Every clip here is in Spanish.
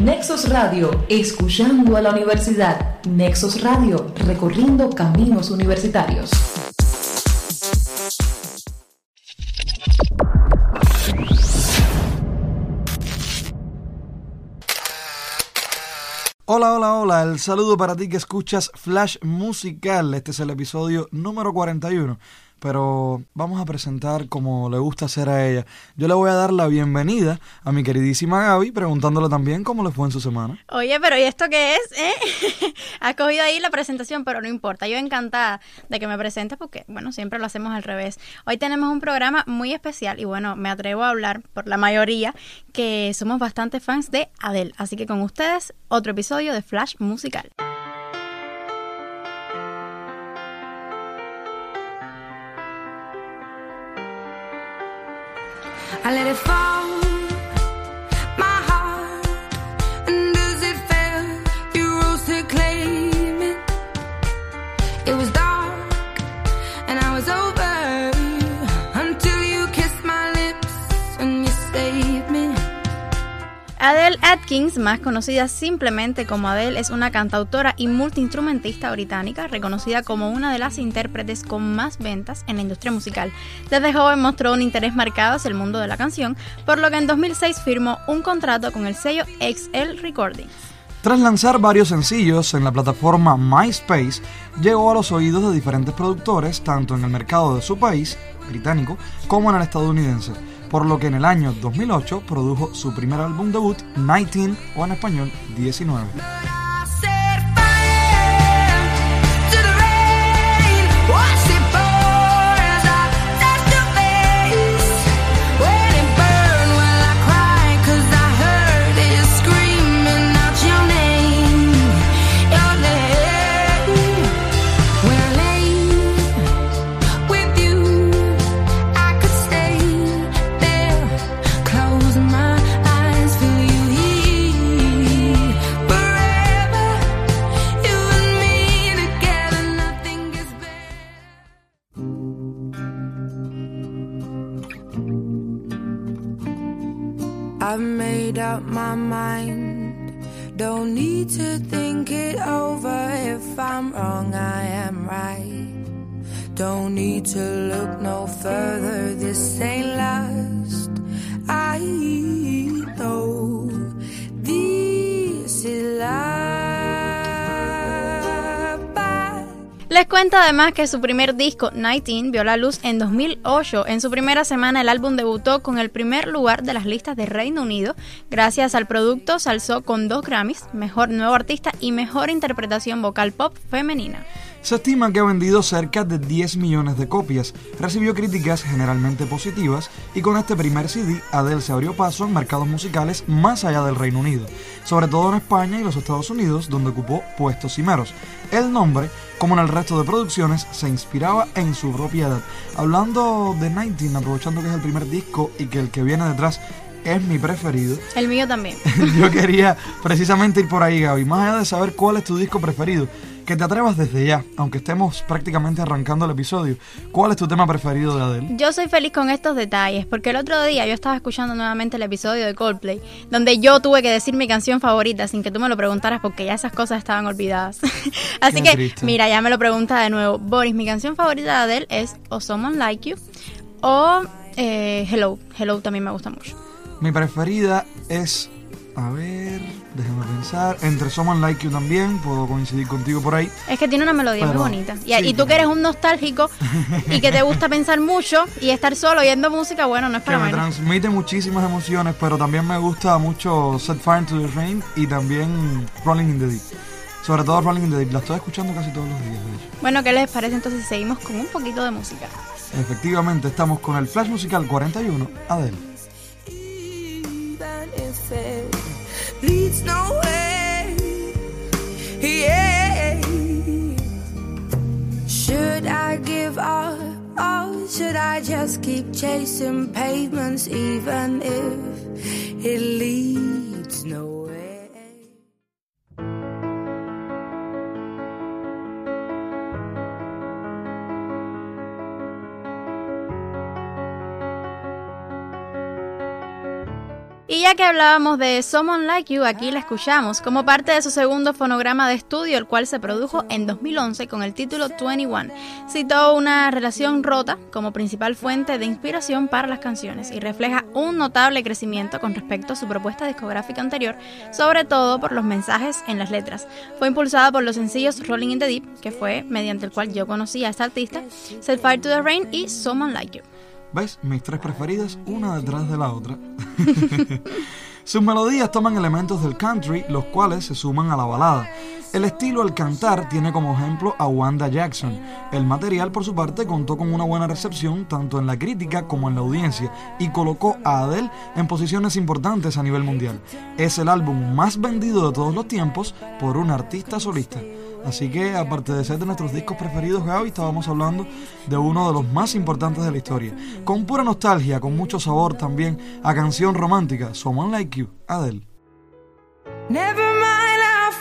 Nexos Radio, escuchando a la universidad. Nexos Radio, recorriendo caminos universitarios. Hola, hola, hola, el saludo para ti que escuchas Flash Musical. Este es el episodio número 41 pero vamos a presentar como le gusta hacer a ella. Yo le voy a dar la bienvenida a mi queridísima Gaby, preguntándole también cómo le fue en su semana. Oye, pero ¿y esto qué es? Eh? Cogido ahí la presentación, pero no importa. Yo encantada de que me presentes porque, bueno, siempre lo hacemos al revés. Hoy tenemos un programa muy especial y, bueno, me atrevo a hablar por la mayoría que somos bastante fans de Adele. Así que con ustedes, otro episodio de Flash Musical. I let it fall. Atkins, más conocida simplemente como Adele, es una cantautora y multiinstrumentista británica reconocida como una de las intérpretes con más ventas en la industria musical. Desde joven mostró un interés marcado hacia el mundo de la canción, por lo que en 2006 firmó un contrato con el sello XL Recordings. Tras lanzar varios sencillos en la plataforma MySpace, llegó a los oídos de diferentes productores tanto en el mercado de su país, británico, como en el estadounidense por lo que en el año 2008 produjo su primer álbum debut, 19 o en español 19. I've made up my mind. Don't need to think it over. If I'm wrong, I am right. Don't need to look no further. This ain't last. I Les cuento además que su primer disco, 19, vio la luz en 2008. En su primera semana el álbum debutó con el primer lugar de las listas de Reino Unido. Gracias al producto se alzó con dos Grammys, Mejor Nuevo Artista y Mejor Interpretación Vocal Pop Femenina. Se estima que ha vendido cerca de 10 millones de copias, recibió críticas generalmente positivas y con este primer CD Adele se abrió paso en mercados musicales más allá del Reino Unido, sobre todo en España y los Estados Unidos donde ocupó puestos cimeros. El nombre, como en el resto de producciones, se inspiraba en su propiedad. Hablando de 19, aprovechando que es el primer disco y que el que viene detrás es mi preferido. El mío también. Yo quería precisamente ir por ahí, Gaby. Más allá de saber cuál es tu disco preferido, que te atrevas desde ya, aunque estemos prácticamente arrancando el episodio. ¿Cuál es tu tema preferido de Adele? Yo soy feliz con estos detalles, porque el otro día yo estaba escuchando nuevamente el episodio de Coldplay, donde yo tuve que decir mi canción favorita sin que tú me lo preguntaras, porque ya esas cosas estaban olvidadas. Así que, mira, ya me lo pregunta de nuevo. Boris, mi canción favorita de Adele es O Someone Like You o eh, Hello. Hello también me gusta mucho. Mi preferida es. A ver, déjame pensar. Entre Someone Like You también, puedo coincidir contigo por ahí. Es que tiene una melodía muy bonita. Y, tú que eres un nostálgico y que te gusta pensar mucho y estar solo oyendo música, bueno, no es para que me transmite muchísimas emociones, pero también me gusta mucho Set Fire to the Rain y también Rolling in the Deep. Sobre todo Rolling in the Deep, la estoy escuchando casi todos los días, de hecho. Bueno, ¿qué les parece entonces seguimos con un poquito de música? Efectivamente, estamos con el Flash Musical 41, Adele. Should I give up? Or should I just keep chasing pavements even if it leads nowhere? Y ya que hablábamos de Someone Like You, aquí la escuchamos como parte de su segundo fonograma de estudio, el cual se produjo en 2011 con el título 21. Citó una relación rota como principal fuente de inspiración para las canciones y refleja un notable crecimiento con respecto a su propuesta discográfica anterior, sobre todo por los mensajes en las letras. Fue impulsada por los sencillos Rolling in the Deep, que fue mediante el cual yo conocí a esta artista, Set Fire to the Rain y Someone Like You. ¿Ves? Mis tres preferidas, una detrás de la otra. Sus melodías toman elementos del country, los cuales se suman a la balada. El estilo al cantar tiene como ejemplo a Wanda Jackson. El material, por su parte, contó con una buena recepción tanto en la crítica como en la audiencia y colocó a Adele en posiciones importantes a nivel mundial. Es el álbum más vendido de todos los tiempos por un artista solista. Así que, aparte de ser de nuestros discos preferidos, Gaby, estábamos hablando de uno de los más importantes de la historia. Con pura nostalgia, con mucho sabor también a canción romántica, Someone Like You, Adele. Never mind,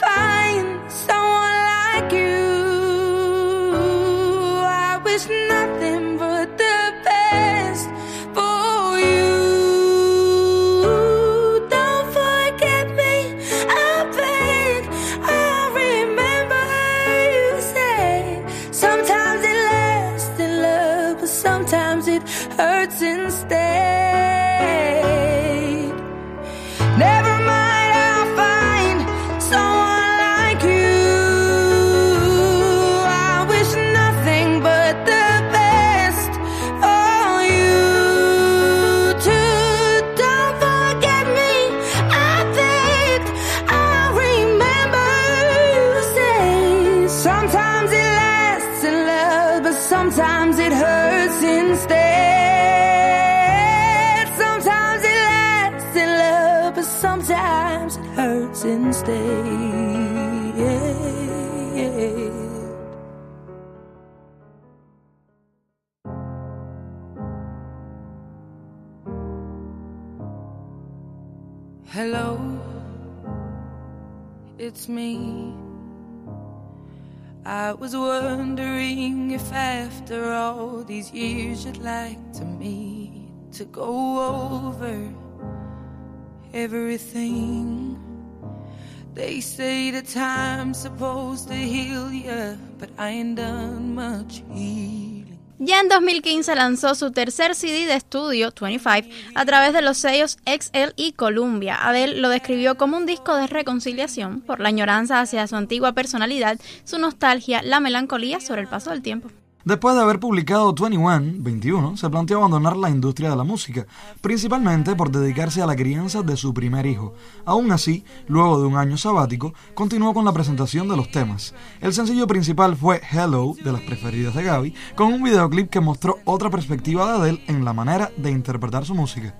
find someone like you. I wish nothing Hello, it's me. I was wondering if after all these years you'd like to meet to go over everything. They say the time's supposed to heal ya, but I ain't done much healing. Ya en 2015 lanzó su tercer CD de estudio, 25, a través de los sellos XL y Columbia. Adele lo describió como un disco de reconciliación por la añoranza hacia su antigua personalidad, su nostalgia, la melancolía sobre el paso del tiempo. Después de haber publicado 21, 21, se planteó abandonar la industria de la música, principalmente por dedicarse a la crianza de su primer hijo. Aún así, luego de un año sabático, continuó con la presentación de los temas. El sencillo principal fue Hello, de las preferidas de Gaby, con un videoclip que mostró otra perspectiva de Adele en la manera de interpretar su música.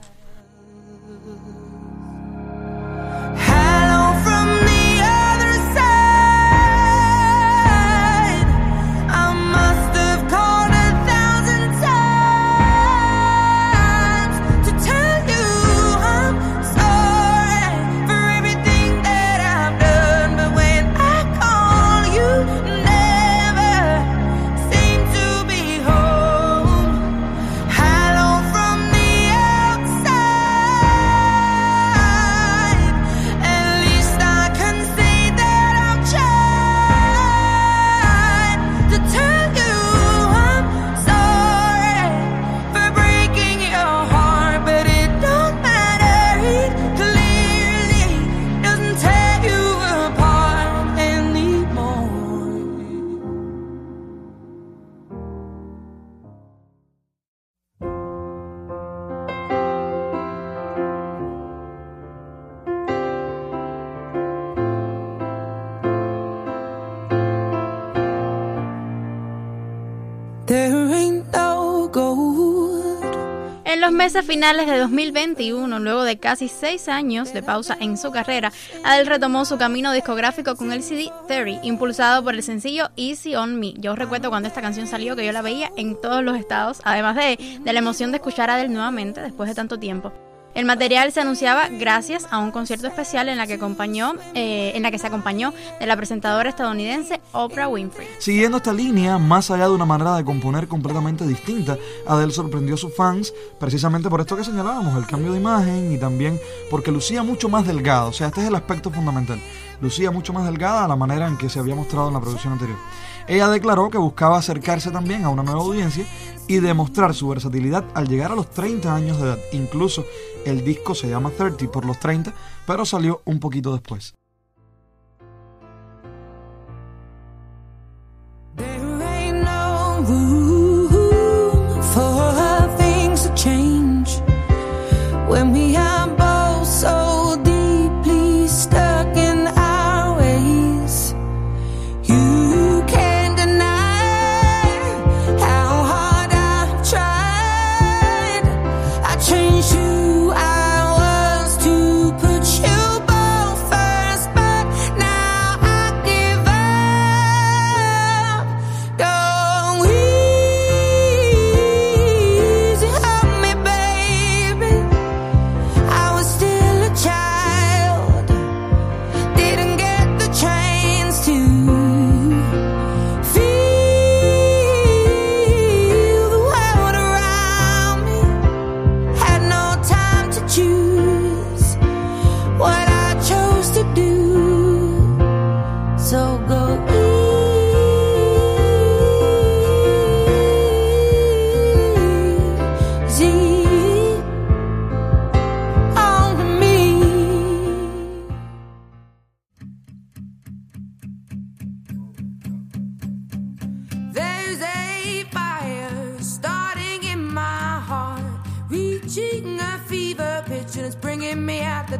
Meses finales de 2021, luego de casi seis años de pausa en su carrera, Adele retomó su camino discográfico con el CD 30, impulsado por el sencillo Easy on Me. Yo recuerdo cuando esta canción salió que yo la veía en todos los estados, además de, de la emoción de escuchar a Adele nuevamente después de tanto tiempo. El material se anunciaba gracias a un concierto especial en la que acompañó, eh, en la que se acompañó de la presentadora estadounidense Oprah Winfrey. Siguiendo esta línea, más allá de una manera de componer completamente distinta, Adele sorprendió a sus fans precisamente por esto que señalábamos, el cambio de imagen y también porque lucía mucho más delgada. O sea, este es el aspecto fundamental. Lucía mucho más delgada a la manera en que se había mostrado en la producción anterior. Ella declaró que buscaba acercarse también a una nueva audiencia y demostrar su versatilidad al llegar a los 30 años de edad. Incluso el disco se llama 30 por los 30, pero salió un poquito después.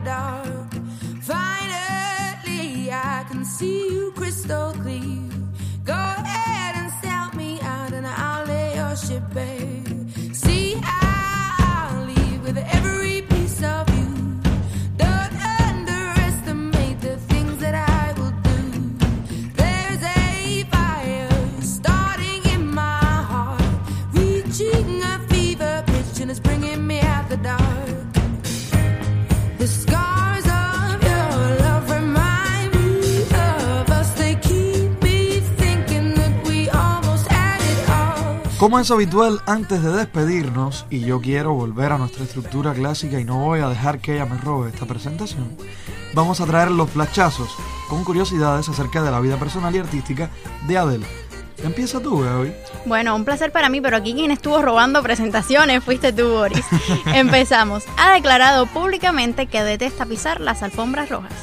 Dark. Como es habitual, antes de despedirnos, y yo quiero volver a nuestra estructura clásica y no voy a dejar que ella me robe esta presentación, vamos a traer los flachazos con curiosidades acerca de la vida personal y artística de Adele. Empieza tú, Gaby. Bueno, un placer para mí, pero aquí quien estuvo robando presentaciones fuiste tú, Boris. Empezamos. Ha declarado públicamente que detesta pisar las alfombras rojas.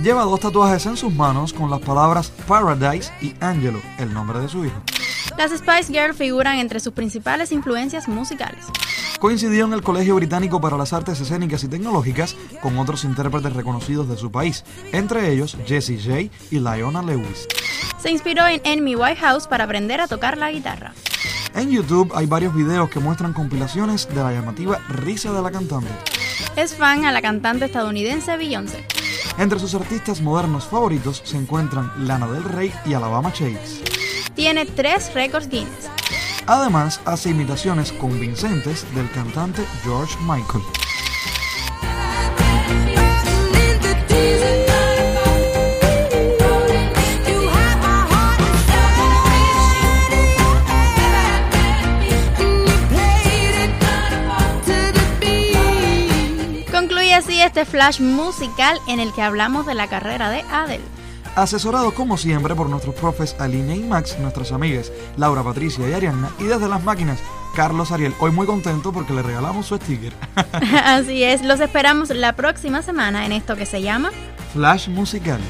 Lleva dos tatuajes en sus manos con las palabras Paradise y Angelo, el nombre de su hijo. Las Spice Girls figuran entre sus principales influencias musicales. Coincidió en el Colegio Británico para las Artes Escénicas y Tecnológicas con otros intérpretes reconocidos de su país, entre ellos Jessie J y Lionel Lewis. Se inspiró en Amy Whitehouse para aprender a tocar la guitarra. En YouTube hay varios videos que muestran compilaciones de la llamativa risa de la cantante. Es fan a la cantante estadounidense Beyoncé. Entre sus artistas modernos favoritos se encuentran Lana del Rey y Alabama Shakes. Tiene tres récords Guinness. Además, hace imitaciones convincentes del cantante George Michael. Concluye así este flash musical en el que hablamos de la carrera de Adele. Asesorado como siempre por nuestros profes Aline y Max, nuestras amigas Laura, Patricia y Arianna, y desde las máquinas, Carlos Ariel. Hoy muy contento porque le regalamos su sticker. Así es, los esperamos la próxima semana en esto que se llama Flash musical.